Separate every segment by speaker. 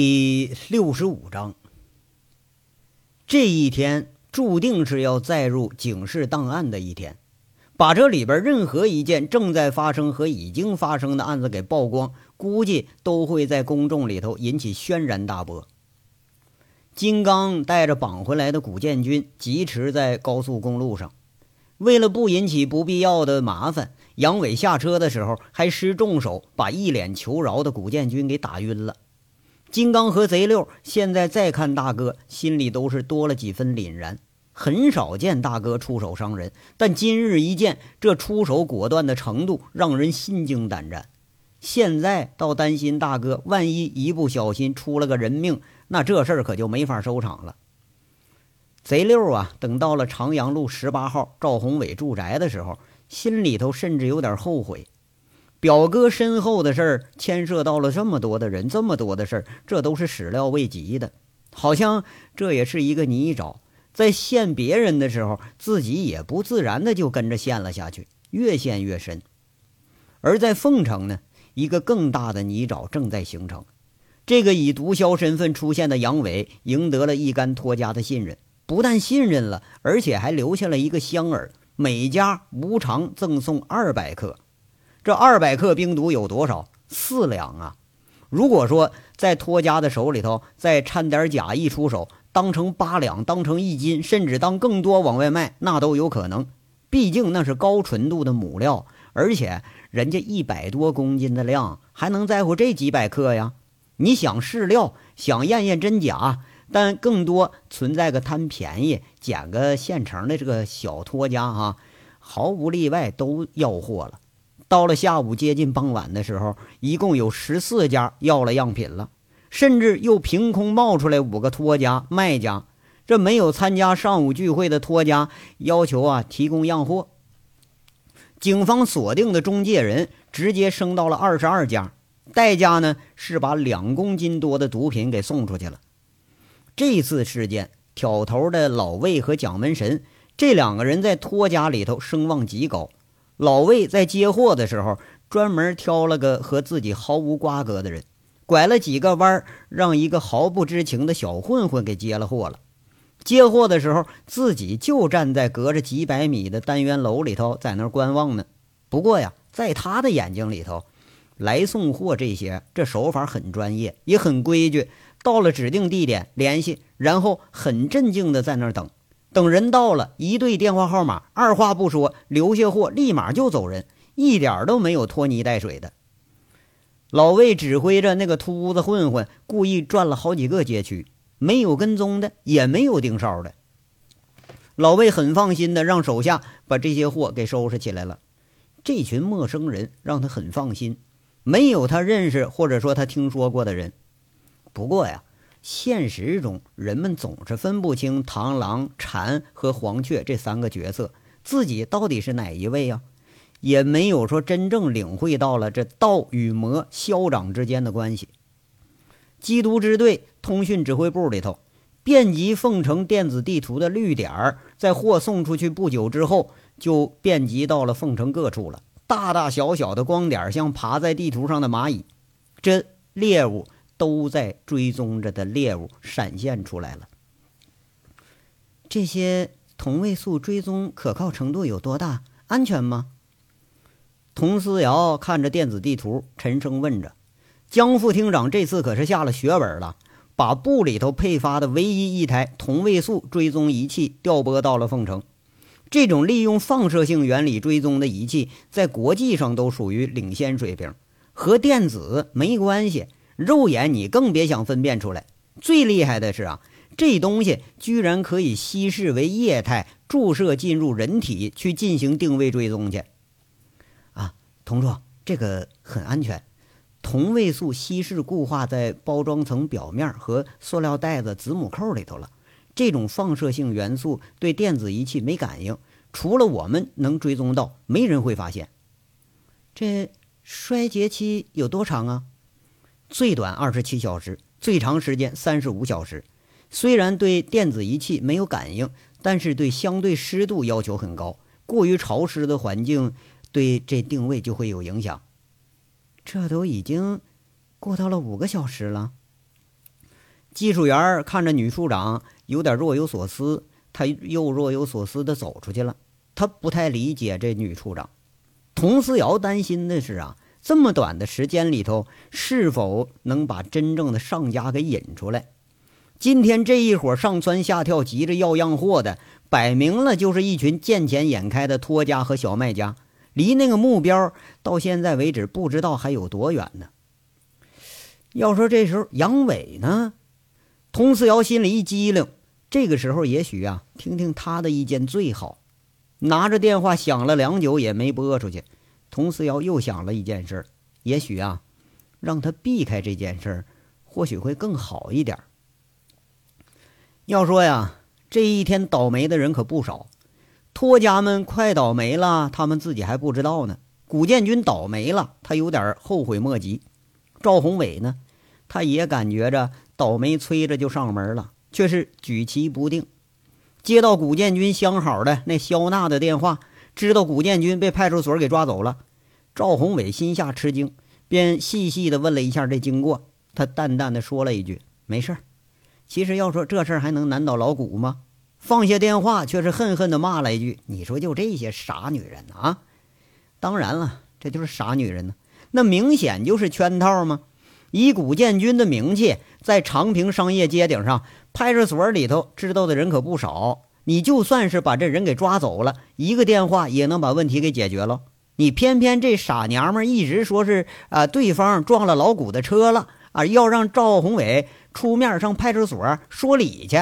Speaker 1: 第六十五章，这一天注定是要载入警示档案的一天，把这里边任何一件正在发生和已经发生的案子给曝光，估计都会在公众里头引起轩然大波。金刚带着绑回来的古建军疾驰在高速公路上，为了不引起不必要的麻烦，杨伟下车的时候还施重手，把一脸求饶的古建军给打晕了。金刚和贼六现在再看大哥，心里都是多了几分凛然。很少见大哥出手伤人，但今日一见，这出手果断的程度让人心惊胆战。现在倒担心大哥万一一不小心出了个人命，那这事儿可就没法收场了。贼六啊，等到了长阳路十八号赵宏伟住宅的时候，心里头甚至有点后悔。表哥身后的事儿牵涉到了这么多的人，这么多的事儿，这都是始料未及的。好像这也是一个泥沼，在陷别人的时候，自己也不自然的就跟着陷了下去，越陷越深。而在凤城呢，一个更大的泥沼正在形成。这个以毒枭身份出现的杨伟，赢得了一干托家的信任，不但信任了，而且还留下了一个香饵，每家无偿赠送二百克。这二百克冰毒有多少？四两啊！如果说在托家的手里头再掺点假，一出手当成八两，当成一斤，甚至当更多往外卖，那都有可能。毕竟那是高纯度的母料，而且人家一百多公斤的量，还能在乎这几百克呀？你想试料，想验验真假，但更多存在个贪便宜、捡个现成的这个小托家啊，毫无例外都要货了。到了下午接近傍晚的时候，一共有十四家要了样品了，甚至又凭空冒出来五个托家卖家。这没有参加上午聚会的托家要求啊，提供样货。警方锁定的中介人直接升到了二十二家，代价呢是把两公斤多的毒品给送出去了。这次事件挑头的老魏和蒋门神这两个人在托家里头声望极高。老魏在接货的时候，专门挑了个和自己毫无瓜葛的人，拐了几个弯儿，让一个毫不知情的小混混给接了货了。接货的时候，自己就站在隔着几百米的单元楼里头，在那儿观望呢。不过呀，在他的眼睛里头，来送货这些这手法很专业，也很规矩。到了指定地点联系，然后很镇静的在那儿等。等人到了，一对电话号码，二话不说，留下货，立马就走人，一点都没有拖泥带水的。老魏指挥着那个秃子混混，故意转了好几个街区，没有跟踪的，也没有盯梢的。老魏很放心的让手下把这些货给收拾起来了。这群陌生人让他很放心，没有他认识或者说他听说过的人。不过呀。现实中，人们总是分不清螳螂、蝉和黄雀这三个角色，自己到底是哪一位呀？也没有说真正领会到了这道与魔消长之间的关系。缉毒支队通讯指挥部里头，遍及凤城电子地图的绿点儿，在货送出去不久之后，就遍及到了凤城各处了。大大小小的光点，像爬在地图上的蚂蚁。这猎物。都在追踪着的猎物闪现出来了。这些同位素追踪可靠程度有多大？安全吗？佟思瑶看着电子地图，沉声问着。江副厅长这次可是下了血本了，把部里头配发的唯一一台同位素追踪仪器调拨到了凤城。这种利用放射性原理追踪的仪器，在国际上都属于领先水平，和电子没关系。肉眼你更别想分辨出来。最厉害的是啊，这东西居然可以稀释为液态，注射进入人体去进行定位追踪去。啊，同桌，这个很安全。同位素稀释固化在包装层表面和塑料袋子子母扣里头了。这种放射性元素对电子仪器没感应，除了我们能追踪到，没人会发现。这衰竭期有多长啊？最短二十七小时，最长时间三十五小时。虽然对电子仪器没有感应，但是对相对湿度要求很高。过于潮湿的环境对这定位就会有影响。这都已经过到了五个小时了。技术员看着女处长有点若有所思，他又若有所思地走出去了。他不太理解这女处长。佟思瑶担心的是啊，这么短的时间里头，是否能把真正的上家给引出来？今天这一伙上蹿下跳、急着要样货的，摆明了就是一群见钱眼开的托家和小卖家，离那个目标到现在为止不知道还有多远呢。要说这时候杨伟呢，佟四瑶心里一激灵，这个时候也许啊，听听他的意见最好。拿着电话响了良久也没拨出去，佟思瑶又想了一件事，也许啊，让他避开这件事，或许会更好一点。要说呀，这一天倒霉的人可不少，托家们快倒霉了，他们自己还不知道呢。古建军倒霉了，他有点后悔莫及。赵宏伟呢，他也感觉着倒霉催着就上门了，却是举棋不定。接到古建军相好的那肖娜的电话，知道古建军被派出所给抓走了，赵宏伟心下吃惊，便细细的问了一下这经过。他淡淡的说了一句：“没事儿。”其实要说这事儿还能难倒老古吗？放下电话，却是恨恨地骂了一句：“你说就这些傻女人啊！”当然了，这就是傻女人呢，那明显就是圈套吗？以古建军的名气，在长平商业街顶上，派出所里头知道的人可不少。你就算是把这人给抓走了，一个电话也能把问题给解决了。你偏偏这傻娘们一直说是啊，对方撞了老古的车了啊，要让赵宏伟。出面上派出所说理去。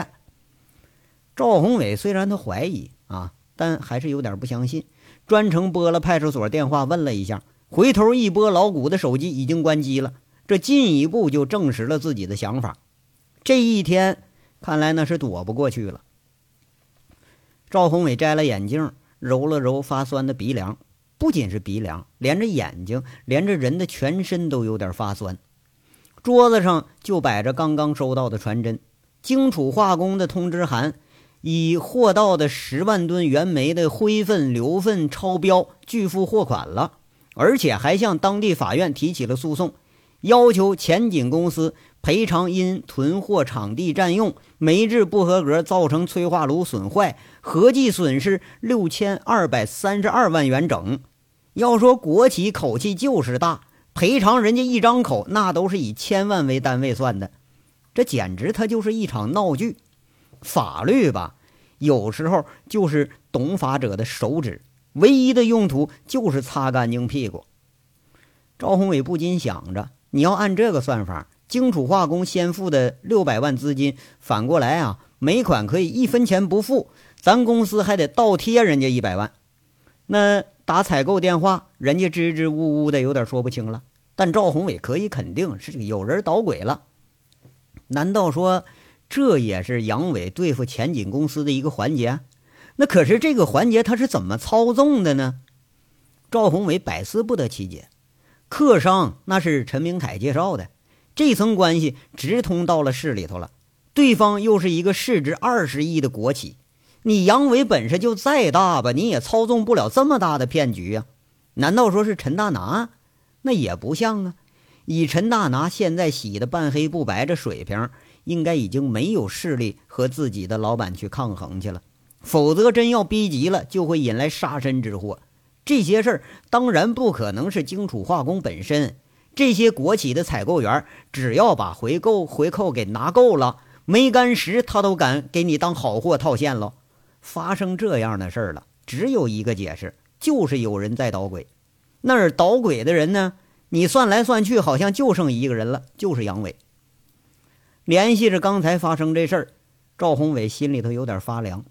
Speaker 1: 赵宏伟虽然他怀疑啊，但还是有点不相信，专程拨了派出所电话问了一下，回头一拨老谷的手机已经关机了，这进一步就证实了自己的想法。这一天看来那是躲不过去了。赵宏伟摘了眼镜，揉了揉发酸的鼻梁，不仅是鼻梁，连着眼睛，连着人的全身都有点发酸。桌子上就摆着刚刚收到的传真，荆楚化工的通知函，已货到的十万吨原煤的灰分、硫分超标，拒付货款了，而且还向当地法院提起了诉讼，要求前景公司赔偿因囤货场地占用、煤制不合格造成催化炉损坏，合计损失六千二百三十二万元整。要说国企口气就是大。赔偿人家一张口，那都是以千万为单位算的，这简直他就是一场闹剧。法律吧，有时候就是懂法者的手指，唯一的用途就是擦干净屁股。赵宏伟不禁想着：你要按这个算法，荆楚化工先付的六百万资金，反过来啊，每款可以一分钱不付，咱公司还得倒贴人家一百万。那打采购电话，人家支支吾吾的，有点说不清了。但赵宏伟可以肯定是有人捣鬼了。难道说这也是杨伟对付前景公司的一个环节？那可是这个环节他是怎么操纵的呢？赵宏伟百思不得其解。客商那是陈明凯介绍的，这层关系直通到了市里头了。对方又是一个市值二十亿的国企，你杨伟本事就再大吧，你也操纵不了这么大的骗局呀？难道说是陈大拿？那也不像啊！以陈大拿现在洗的半黑不白这水平，应该已经没有势力和自己的老板去抗衡去了。否则，真要逼急了，就会引来杀身之祸。这些事儿当然不可能是荆楚化工本身，这些国企的采购员，只要把回购回扣给拿够了，没干时他都敢给你当好货套现喽。发生这样的事儿了，只有一个解释，就是有人在捣鬼。那儿捣鬼的人呢？你算来算去，好像就剩一个人了，就是杨伟。联系着刚才发生这事儿，赵宏伟心里头有点发凉。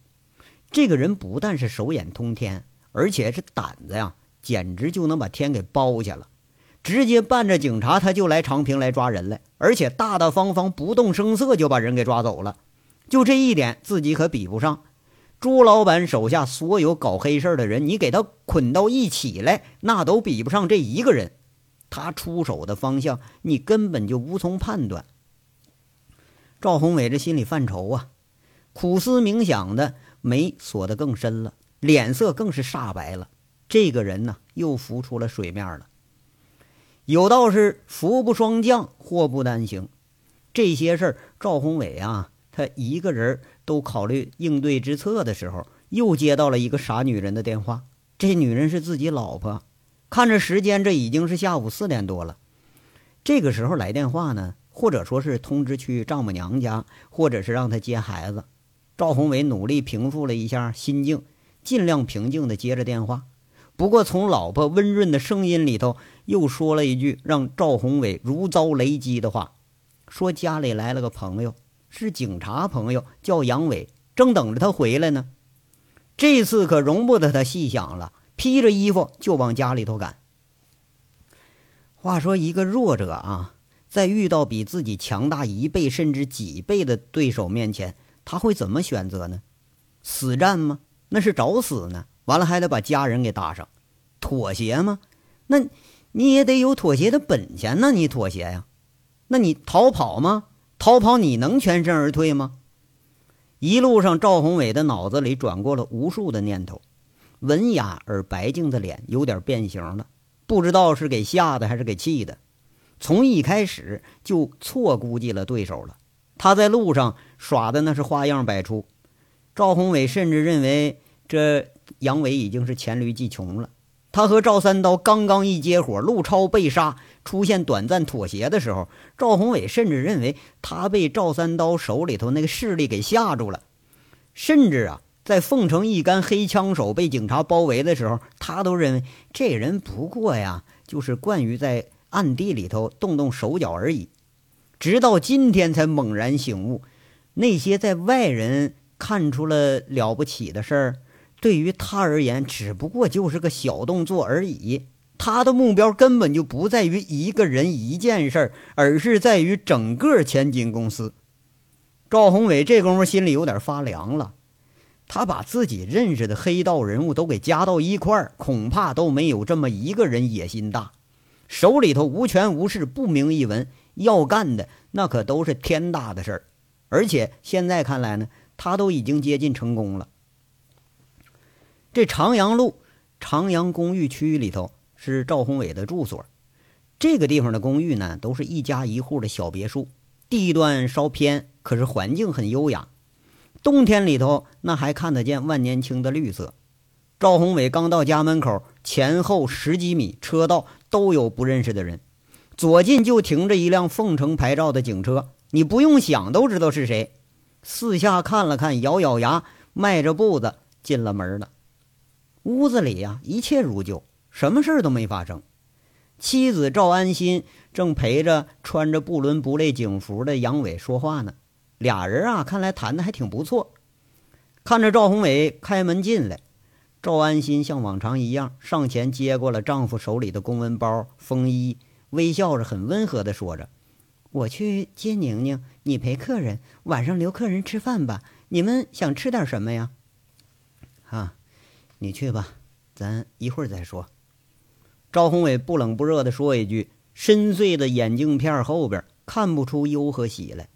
Speaker 1: 这个人不但是手眼通天，而且这胆子呀，简直就能把天给包下了。直接伴着警察，他就来长平来抓人来，而且大大方方、不动声色就把人给抓走了。就这一点，自己可比不上。朱老板手下所有搞黑事的人，你给他捆到一起来，那都比不上这一个人。他出手的方向，你根本就无从判断。赵宏伟这心里犯愁啊，苦思冥想的眉锁得更深了，脸色更是煞白了。这个人呢，又浮出了水面了。有道是“福不双降，祸不单行”。这些事儿，赵宏伟啊，他一个人都考虑应对之策的时候，又接到了一个傻女人的电话。这女人是自己老婆。看着时间，这已经是下午四点多了。这个时候来电话呢，或者说是通知去丈母娘家，或者是让他接孩子。赵宏伟努力平复了一下心境，尽量平静地接着电话。不过，从老婆温润的声音里头，又说了一句让赵宏伟如遭雷击的话：“说家里来了个朋友，是警察朋友，叫杨伟，正等着他回来呢。”这次可容不得他细想了，披着衣服就往家里头赶。话说，一个弱者啊，在遇到比自己强大一倍甚至几倍的对手面前，他会怎么选择呢？死战吗？那是找死呢！完了还得把家人给搭上，妥协吗？那你也得有妥协的本钱呢。你妥协呀？那你逃跑吗？逃跑你能全身而退吗？一路上，赵宏伟的脑子里转过了无数的念头，文雅而白净的脸有点变形了，不知道是给吓的还是给气的。从一开始就错估计了对手了。他在路上耍的那是花样百出，赵宏伟甚至认为这。杨伟已经是黔驴技穷了。他和赵三刀刚刚一接火，陆超被杀，出现短暂妥协的时候，赵宏伟甚至认为他被赵三刀手里头那个势力给吓住了。甚至啊，在凤城一干黑枪手被警察包围的时候，他都认为这人不过呀，就是惯于在暗地里头动动手脚而已。直到今天才猛然醒悟，那些在外人看出了了不起的事儿。对于他而言，只不过就是个小动作而已。他的目标根本就不在于一个人一件事儿，而是在于整个千金公司。赵宏伟这功夫心里有点发凉了。他把自己认识的黑道人物都给加到一块儿，恐怕都没有这么一个人野心大，手里头无权无势，不明一文，要干的那可都是天大的事儿。而且现在看来呢，他都已经接近成功了。这长阳路长阳公寓区里头是赵宏伟的住所，这个地方的公寓呢，都是一家一户的小别墅，地段稍偏，可是环境很优雅。冬天里头那还看得见万年青的绿色。赵宏伟刚到家门口，前后十几米车道都有不认识的人，左近就停着一辆凤城牌照的警车，你不用想都知道是谁。四下看了看，咬咬牙，迈着步子进了门了。屋子里呀，一切如旧，什么事儿都没发生。妻子赵安心正陪着穿着不伦不类警服的杨伟说话呢。俩人啊，看来谈的还挺不错。看着赵宏伟开门进来，赵安心像往常一样上前接过了丈夫手里的公文包、风衣，微笑着很温和地说着：“我去接宁宁，你陪客人，晚上留客人吃饭吧。你们想吃点什么呀？”啊。你去吧，咱一会儿再说。赵宏伟不冷不热地说一句，深邃的眼镜片后边看不出忧和喜来。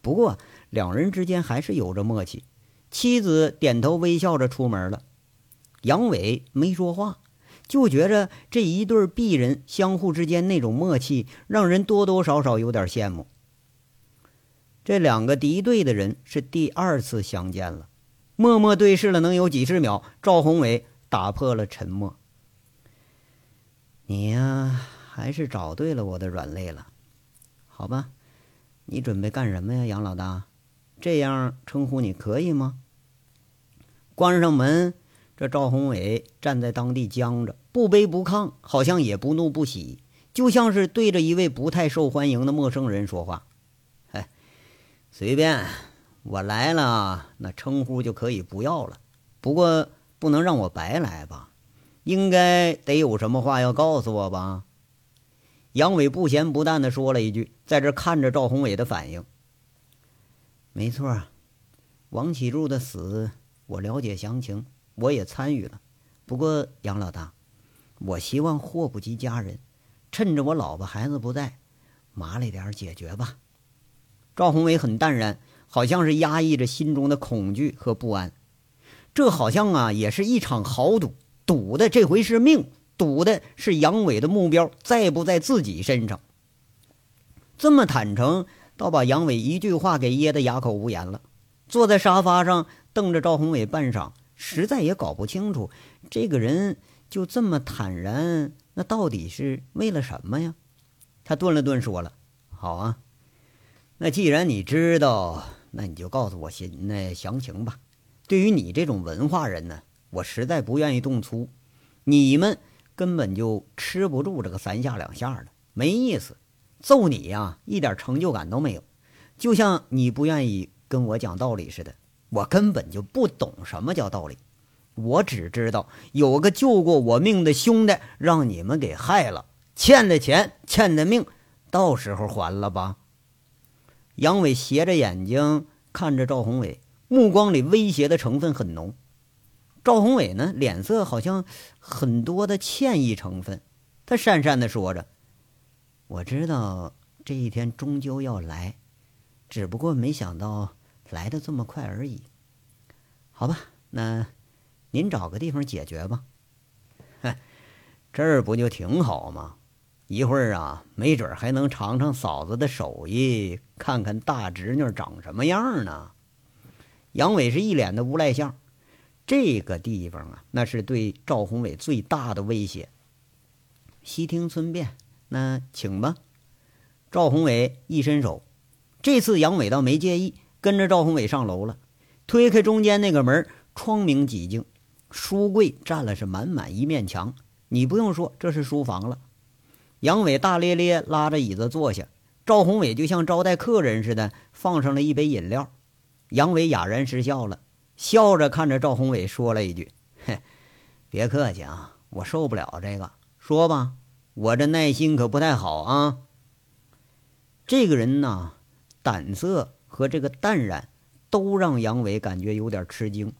Speaker 1: 不过两人之间还是有着默契。妻子点头微笑着出门了。杨伟没说话，就觉着这一对璧人相互之间那种默契，让人多多少少有点羡慕。这两个敌对的人是第二次相见了。默默对视了能有几十秒，赵宏伟打破了沉默：“你呀，还是找对了我的软肋了，好吧？你准备干什么呀，杨老大？这样称呼你可以吗？”关上门，这赵宏伟站在当地僵着，不卑不亢，好像也不怒不喜，就像是对着一位不太受欢迎的陌生人说话。“哎，随便。”我来了，那称呼就可以不要了。不过不能让我白来吧？应该得有什么话要告诉我吧？杨伟不咸不淡地说了一句，在这看着赵宏伟的反应。没错，王启柱的死我了解详情，我也参与了。不过杨老大，我希望祸不及家人，趁着我老婆孩子不在，麻利点解决吧。赵宏伟很淡然。好像是压抑着心中的恐惧和不安，这好像啊也是一场豪赌，赌的这回是命，赌的是杨伟的目标在不在自己身上。这么坦诚，倒把杨伟一句话给噎得哑口无言了。坐在沙发上瞪着赵宏伟半晌，实在也搞不清楚这个人就这么坦然，那到底是为了什么呀？他顿了顿，说了：“好啊，那既然你知道，那你就告诉我些那详情吧。对于你这种文化人呢，我实在不愿意动粗。你们根本就吃不住这个三下两下的，没意思。揍你呀，一点成就感都没有，就像你不愿意。”跟我讲道理似的，我根本就不懂什么叫道理，我只知道有个救过我命的兄弟让你们给害了，欠的钱欠的命，到时候还了吧。杨伟斜着眼睛看着赵宏伟，目光里威胁的成分很浓。赵宏伟呢，脸色好像很多的歉意成分，他讪讪的说着：“我知道这一天终究要来。”只不过没想到来的这么快而已。好吧，那您找个地方解决吧。哼，这儿不就挺好吗？一会儿啊，没准还能尝尝嫂子的手艺，看看大侄女长什么样呢。杨伟是一脸的无赖相。这个地方啊，那是对赵宏伟最大的威胁。悉听尊便，那请吧。赵宏伟一伸手。这次杨伟倒没介意，跟着赵宏伟上楼了。推开中间那个门，窗明几净，书柜占了是满满一面墙。你不用说，这是书房了。杨伟大咧咧拉着椅子坐下，赵宏伟就像招待客人似的，放上了一杯饮料。杨伟哑然失笑了，笑着看着赵宏伟说了一句：“嘿，别客气啊，我受不了这个。说吧，我这耐心可不太好啊。”这个人呢？胆色和这个淡然，都让杨伟感觉有点吃惊。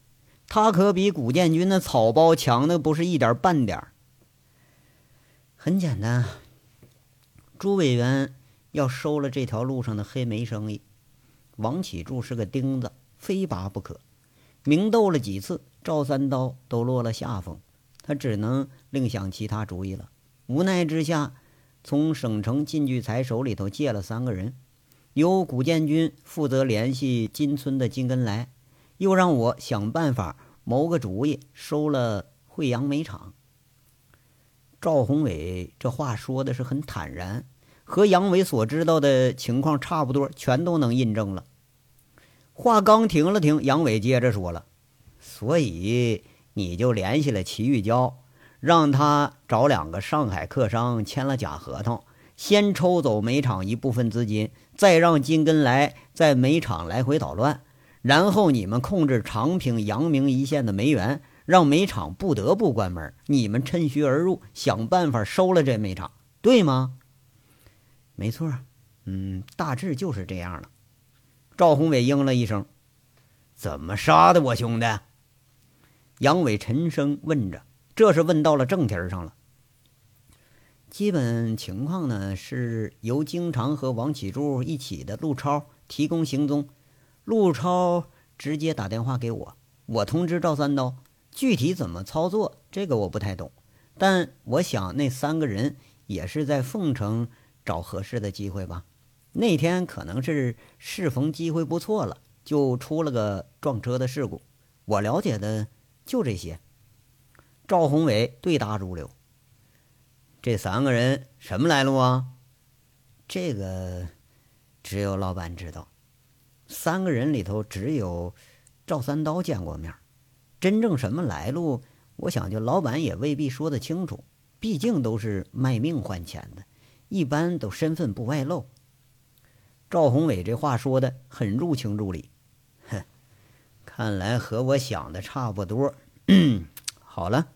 Speaker 1: 他可比古建军的草包强的不是一点半点很简单，朱委员要收了这条路上的黑煤生意，王启柱是个钉子，非拔不可。明斗了几次，赵三刀都落了下风，他只能另想其他主意了。无奈之下，从省城靳聚财手里头借了三个人。由古建军负责联系金村的金根来，又让我想办法谋个主意，收了惠阳煤厂。赵宏伟这话说的是很坦然，和杨伟所知道的情况差不多，全都能印证了。话刚停了停，杨伟接着说了：“所以你就联系了齐玉娇，让他找两个上海客商签了假合同。”先抽走煤厂一部分资金，再让金根来在煤厂来回捣乱，然后你们控制长平、阳明一线的煤源，让煤厂不得不关门。你们趁虚而入，想办法收了这煤厂，对吗？没错，嗯，大致就是这样了。赵宏伟应了一声：“怎么杀的我兄弟？”杨伟沉声问着，这是问到了正题上了。基本情况呢，是由经常和王启柱一起的陆超提供行踪，陆超直接打电话给我，我通知赵三刀。具体怎么操作，这个我不太懂，但我想那三个人也是在凤城找合适的机会吧。那天可能是适逢机会不错了，就出了个撞车的事故。我了解的就这些。赵宏伟对答如流。这三个人什么来路啊？这个只有老板知道。三个人里头只有赵三刀见过面，真正什么来路，我想就老板也未必说得清楚。毕竟都是卖命换钱的，一般都身份不外露。赵宏伟这话说的很入情入理，哼，看来和我想的差不多。好了，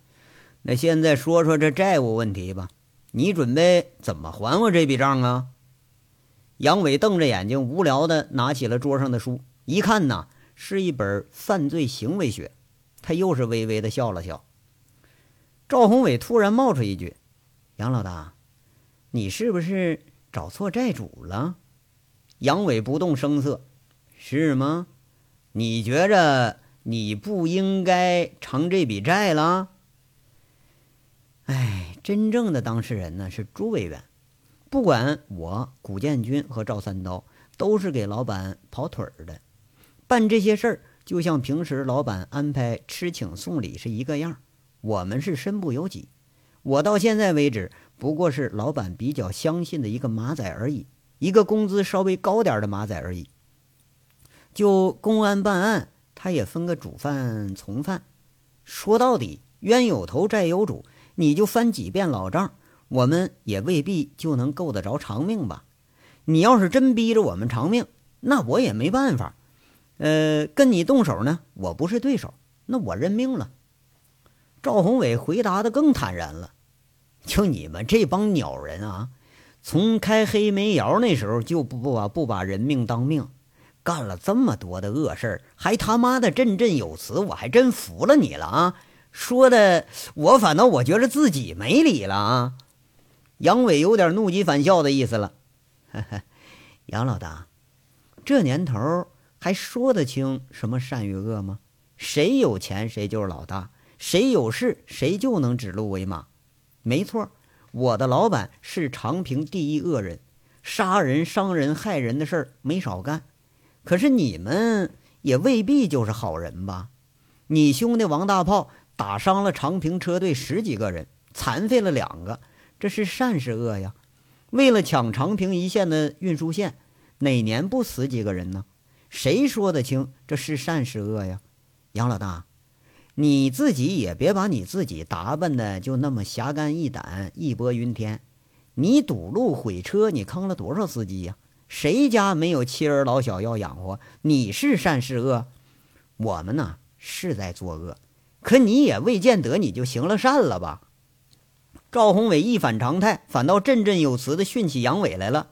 Speaker 1: 那现在说说这债务问题吧。你准备怎么还我这笔账啊？杨伟瞪着眼睛，无聊的拿起了桌上的书，一看呐，是一本《犯罪行为学》。他又是微微的笑了笑。赵宏伟突然冒出一句：“杨老大，你是不是找错债主了？”杨伟不动声色：“是吗？你觉着你不应该偿这笔债了？”哎。真正的当事人呢是朱委员，不管我古建军和赵三刀都是给老板跑腿儿的。办这些事儿，就像平时老板安排吃请送礼是一个样我们是身不由己。我到现在为止，不过是老板比较相信的一个马仔而已，一个工资稍微高点的马仔而已。就公安办案，他也分个主犯、从犯。说到底，冤有头，债有主，你就翻几遍老账，我们也未必就能够得着偿命吧？你要是真逼着我们偿命，那我也没办法。呃，跟你动手呢，我不是对手，那我认命了。赵宏伟回答的更坦然了：“就你们这帮鸟人啊，从开黑煤窑那时候就不不把不把人命当命，干了这么多的恶事还他妈的振振有词，我还真服了你了啊！说的我反倒我觉得自己没理了啊！”杨伟有点怒极反笑的意思了：“ 杨老大，这年头。”还说得清什么善与恶吗？谁有钱谁就是老大，谁有势谁就能指鹿为马。没错，我的老板是长平第一恶人，杀人、伤人、害人的事儿没少干。可是你们也未必就是好人吧？你兄弟王大炮打伤了长平车队十几个人，残废了两个，这是善是恶呀？为了抢长平一线的运输线，哪年不死几个人呢？谁说得清这是善是恶呀？杨老大，你自己也别把你自己打扮的就那么侠肝义胆、义薄云天。你堵路毁车，你坑了多少司机呀？谁家没有妻儿老小要养活？你是善是恶？我们呢是在作恶，可你也未见得你就行了善了吧？赵宏伟一反常态，反倒振振有词的训起杨伟来了。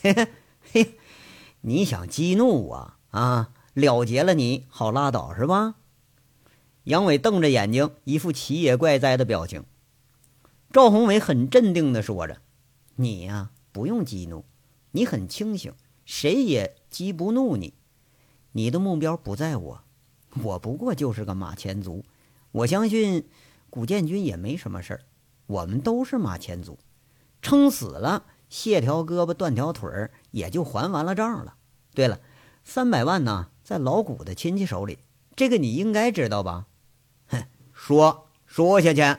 Speaker 1: 嘿嘿嘿。你想激怒我啊？了结了你好拉倒是吧？杨伟瞪着眼睛，一副奇也怪哉的表情。赵宏伟很镇定的说着：“你呀，不用激怒，你很清醒，谁也激不怒你。你的目标不在我，我不过就是个马前卒。我相信古建军也没什么事儿，我们都是马前卒，撑死了。”卸条胳膊断条腿儿，也就还完了账了。对了，三百万呢，在老谷的亲戚手里，这个你应该知道吧？哼，说说下去，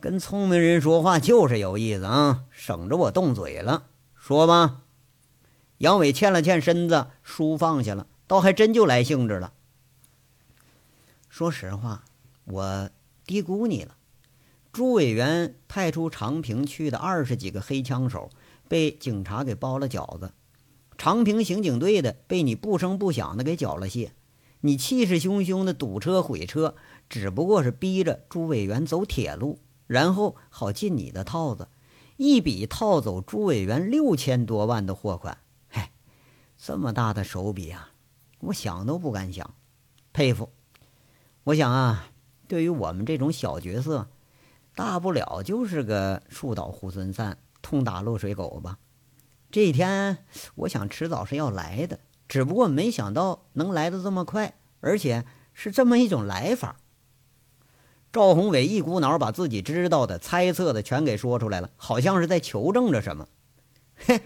Speaker 1: 跟聪明人说话就是有意思啊，省着我动嘴了。说吧。杨伟欠了欠身子，书放下了，倒还真就来兴致了。说实话，我低估你了。朱委员派出长平去的二十几个黑枪手被警察给包了饺子，长平刑警队的被你不声不响的给缴了械。你气势汹汹的堵车毁车，只不过是逼着朱委员走铁路，然后好进你的套子，一笔套走朱委员六千多万的货款。嗨，这么大的手笔啊，我想都不敢想，佩服。我想啊，对于我们这种小角色。大不了就是个树倒猢狲散、痛打落水狗吧。这一天，我想迟早是要来的，只不过没想到能来的这么快，而且是这么一种来法。赵宏伟一股脑把自己知道的、猜测的全给说出来了，好像是在求证着什么。嘿，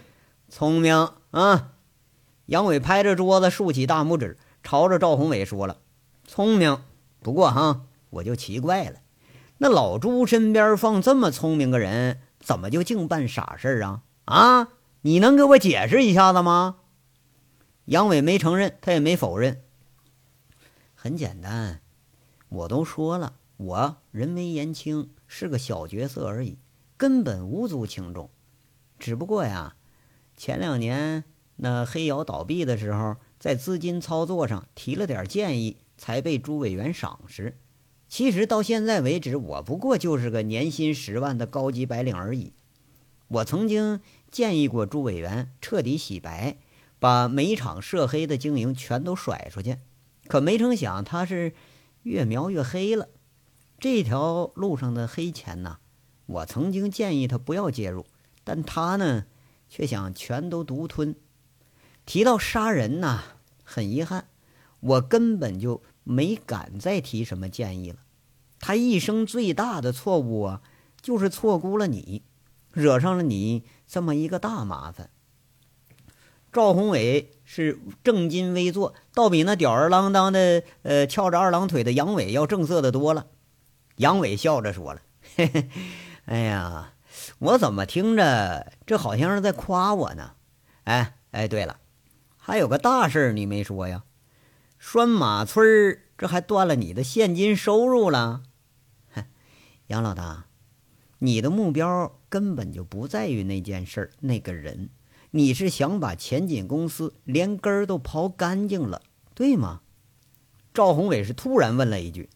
Speaker 1: 聪明啊！杨伟拍着桌子，竖起大拇指，朝着赵宏伟说了：“聪明。不过哈，我就奇怪了。”那老朱身边放这么聪明个人，怎么就净办傻事儿啊？啊，你能给我解释一下子吗？杨伟没承认，他也没否认。很简单，我都说了，我人微言轻，是个小角色而已，根本无足轻重。只不过呀，前两年那黑窑倒闭的时候，在资金操作上提了点建议，才被朱委员赏识。其实到现在为止，我不过就是个年薪十万的高级白领而已。我曾经建议过朱委员彻底洗白，把煤厂涉黑的经营全都甩出去，可没成想他是越描越黑了。这条路上的黑钱呐，我曾经建议他不要介入，但他呢，却想全都独吞。提到杀人呐，很遗憾，我根本就。没敢再提什么建议了。他一生最大的错误啊，就是错估了你，惹上了你这么一个大麻烦。赵宏伟是正襟危坐，倒比那吊儿郎当的呃翘着二郎腿的杨伟要正色的多了。杨伟笑着说了：“嘿嘿，哎呀，我怎么听着这好像是在夸我呢？哎哎，对了，还有个大事你没说呀？拴马村这还断了你的现金收入了？哼，杨老大，你的目标根本就不在于那件事、那个人，你是想把前景公司连根儿都刨干净了，对吗？”赵宏伟是突然问了一句。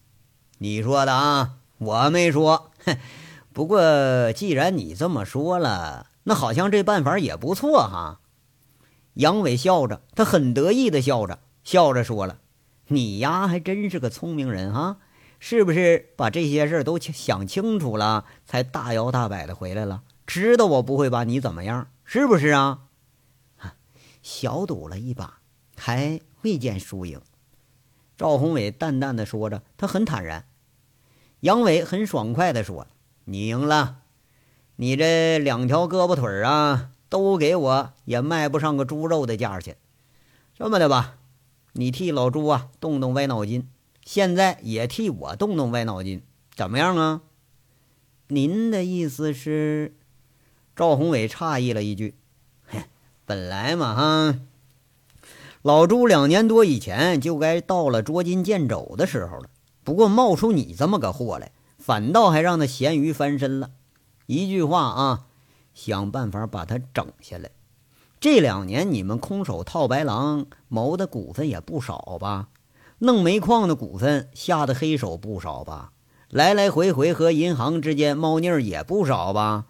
Speaker 1: 你说的啊，我没说。不过既然你这么说了，那好像这办法也不错哈。杨伟笑着，他很得意的笑着，笑着说了：“你呀，还真是个聪明人哈，是不是？把这些事儿都想清楚了，才大摇大摆的回来了，知道我不会把你怎么样，是不是啊？”小赌了一把，还未见输赢。赵宏伟淡淡的说着，他很坦然。杨伟很爽快的说：“你赢了，你这两条胳膊腿啊，都给我也卖不上个猪肉的价钱。这么的吧，你替老朱啊动动歪脑筋，现在也替我动动歪脑筋，怎么样啊？”您的意思是？赵宏伟诧异了一句：“嘿，本来嘛，哈。”老朱两年多以前就该到了捉襟见肘的时候了，不过冒出你这么个货来，反倒还让他咸鱼翻身了。一句话啊，想办法把他整下来。这两年你们空手套白狼谋的股份也不少吧？弄煤矿的股份下的黑手不少吧？来来回回和银行之间猫腻儿也不少吧？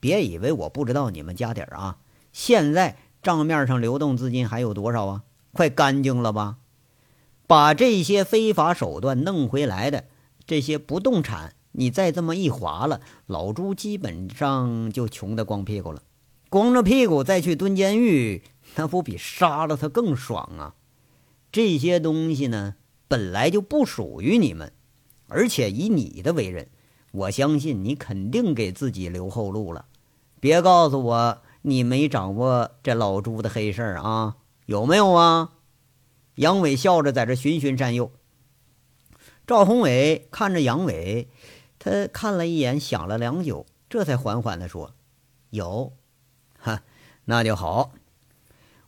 Speaker 1: 别以为我不知道你们家底儿啊！现在账面上流动资金还有多少啊？快干净了吧！把这些非法手段弄回来的这些不动产，你再这么一划了，老朱基本上就穷得光屁股了。光着屁股再去蹲监狱，那不比杀了他更爽啊！这些东西呢，本来就不属于你们，而且以你的为人，我相信你肯定给自己留后路了。别告诉我你没掌握这老朱的黑事儿啊！有没有啊？杨伟笑着在这循循善诱。赵宏伟看着杨伟，他看了一眼，想了良久，这才缓缓地说：“有，哈，那就好。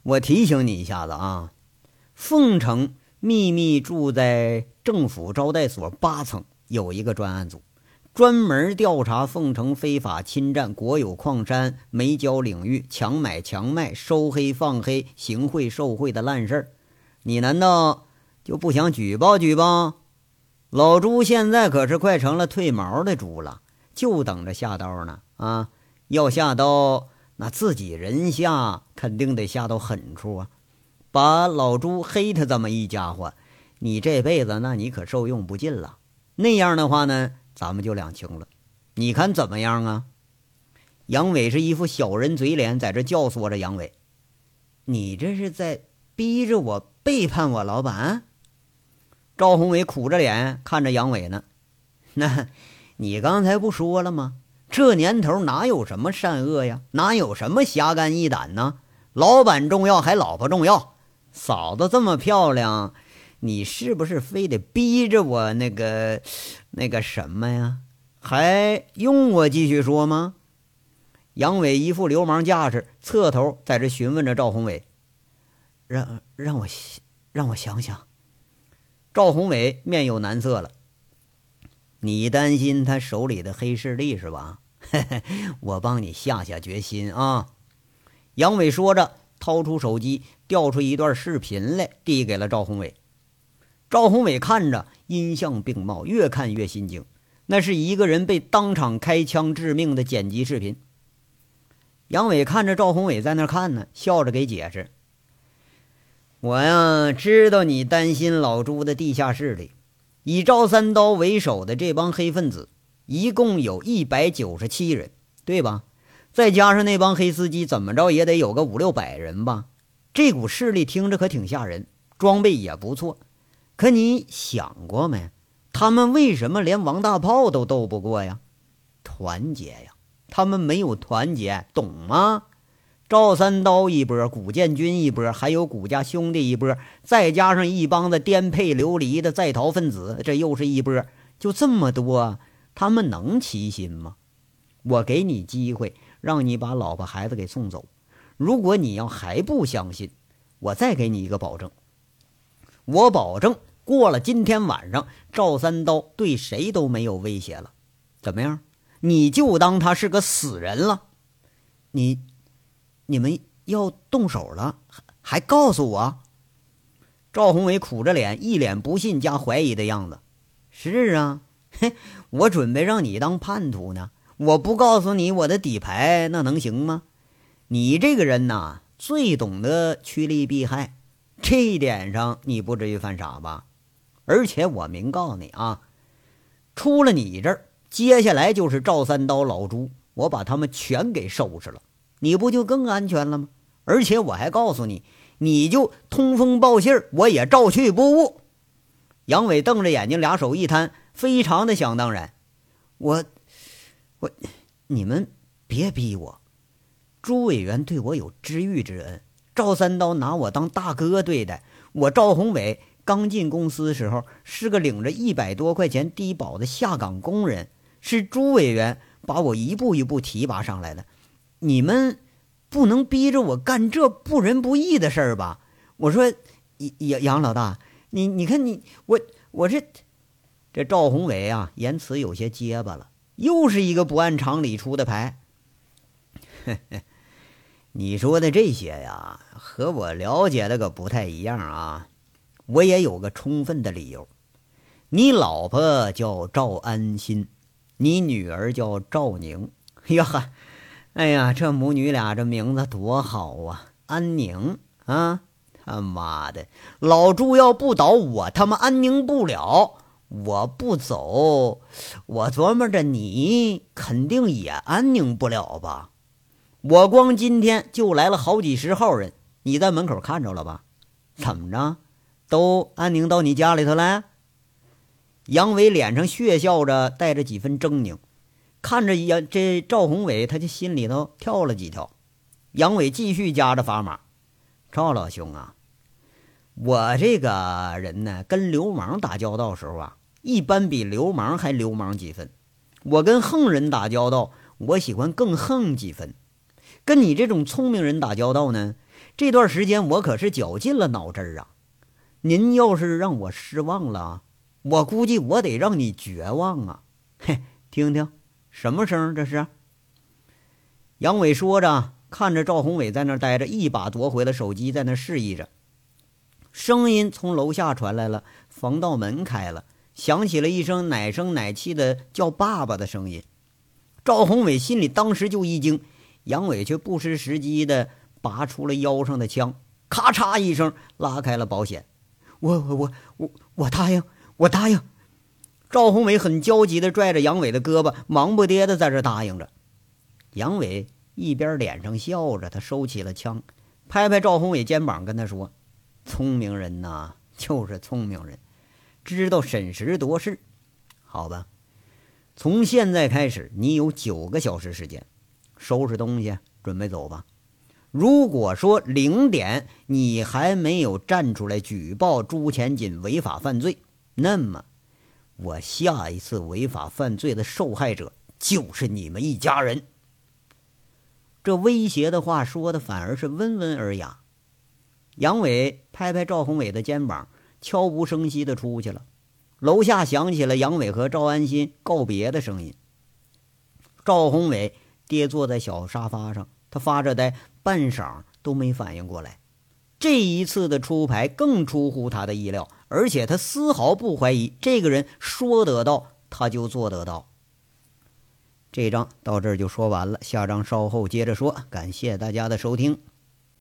Speaker 1: 我提醒你一下子啊，凤城秘密住在政府招待所八层有一个专案组。”专门调查凤城非法侵占国有矿山、煤焦领域、强买强卖、收黑放黑、行贿受贿的烂事儿，你难道就不想举报举报？老朱现在可是快成了褪毛的猪了，就等着下刀呢！啊，要下刀，那自己人下肯定得下到狠处啊！把老朱黑他这么一家伙，你这辈子那你可受用不尽了。那样的话呢？咱们就两清了，你看怎么样啊？杨伟是一副小人嘴脸，在这教唆着杨伟：“你这是在逼着我背叛我老板？”赵宏伟苦着脸看着杨伟呢。那，你刚才不说了吗？这年头哪有什么善恶呀？哪有什么侠肝义胆呢？老板重要还老婆重要？嫂子这么漂亮。你是不是非得逼着我那个那个什么呀？还用我继续说吗？杨伟一副流氓架势，侧头在这询问着赵宏伟：“让让我让我想想。”赵宏伟面有难色了。你担心他手里的黑势力是吧？我帮你下下决心啊！杨伟说着，掏出手机，调出一段视频来，递给了赵宏伟。赵宏伟看着音像并茂，越看越心惊。那是一个人被当场开枪致命的剪辑视频。杨伟看着赵宏伟在那看呢，笑着给解释：“我呀，知道你担心老朱的地下室里，以赵三刀为首的这帮黑分子，一共有一百九十七人，对吧？再加上那帮黑司机，怎么着也得有个五六百人吧？这股势力听着可挺吓人，装备也不错。”可你想过没？他们为什么连王大炮都斗不过呀？团结呀！他们没有团结，懂吗？赵三刀一波，古建军一波，还有古家兄弟一波，再加上一帮子颠沛流离的在逃分子，这又是一波。就这么多，他们能齐心吗？我给你机会，让你把老婆孩子给送走。如果你要还不相信，我再给你一个保证，我保证过了今天晚上，赵三刀对谁都没有威胁了。怎么样？你就当他是个死人了。你。你们要动手了，还还告诉我？赵宏伟苦着脸，一脸不信加怀疑的样子。是啊，嘿，我准备让你当叛徒呢。我不告诉你我的底牌，那能行吗？你这个人呐，最懂得趋利避害，这一点上你不至于犯傻吧？而且我明告诉你啊，出了你这儿，接下来就是赵三刀、老朱，我把他们全给收拾了。你不就更安全了吗？而且我还告诉你，你就通风报信儿，我也照去不误。杨伟瞪着眼睛，俩手一摊，非常的想当然。我，我，你们别逼我。朱委员对我有知遇之恩，赵三刀拿我当大哥对待。我赵宏伟刚进公司的时候是个领着一百多块钱低保的下岗工人，是朱委员把我一步一步提拔上来的。你们不能逼着我干这不仁不义的事儿吧？我说，杨杨老大，你你看你我我这这赵宏伟啊，言辞有些结巴了，又是一个不按常理出的牌。你说的这些呀，和我了解的可不太一样啊。我也有个充分的理由。你老婆叫赵安心，你女儿叫赵宁。呀哈。哎呀，这母女俩这名字多好啊！安宁啊，他妈的，老朱要不倒我，他妈安宁不了。我不走，我琢磨着你肯定也安宁不了吧？我光今天就来了好几十号人，你在门口看着了吧？怎么着，都安宁到你家里头来？杨伟脸上血笑着，带着几分狰狞。看着杨这赵宏伟，他就心里头跳了几跳。杨伟继续夹着砝码：“赵老兄啊，我这个人呢，跟流氓打交道时候啊，一般比流氓还流氓几分。我跟横人打交道，我喜欢更横几分。跟你这种聪明人打交道呢，这段时间我可是绞尽了脑汁儿啊。您要是让我失望了，我估计我得让你绝望啊。嘿，听听。”什么声？这是杨伟说着，看着赵宏伟在那儿待着，一把夺回了手机，在那示意着。声音从楼下传来了，防盗门开了，响起了一声奶声奶气的叫爸爸的声音。赵宏伟心里当时就一惊，杨伟却不失时机的拔出了腰上的枪，咔嚓一声拉开了保险。我我我我我答应，我答应。赵宏伟很焦急的拽着杨伟的胳膊，忙不迭的在这答应着。杨伟一边脸上笑着，他收起了枪，拍拍赵宏伟肩膀，跟他说：“聪明人呐，就是聪明人，知道审时度势。好吧，从现在开始，你有九个小时时间，收拾东西，准备走吧。如果说零点你还没有站出来举报朱前锦违法犯罪，那么……”我下一次违法犯罪的受害者就是你们一家人。这威胁的话说的反而是温文尔雅。杨伟拍拍赵宏伟的肩膀，悄无声息的出去了。楼下响起了杨伟和赵安心告别的声音。赵宏伟爹坐在小沙发上，他发着呆，半晌都没反应过来。这一次的出牌更出乎他的意料。而且他丝毫不怀疑这个人说得到他就做得到。这章到这儿就说完了，下章稍后接着说。感谢大家的收听。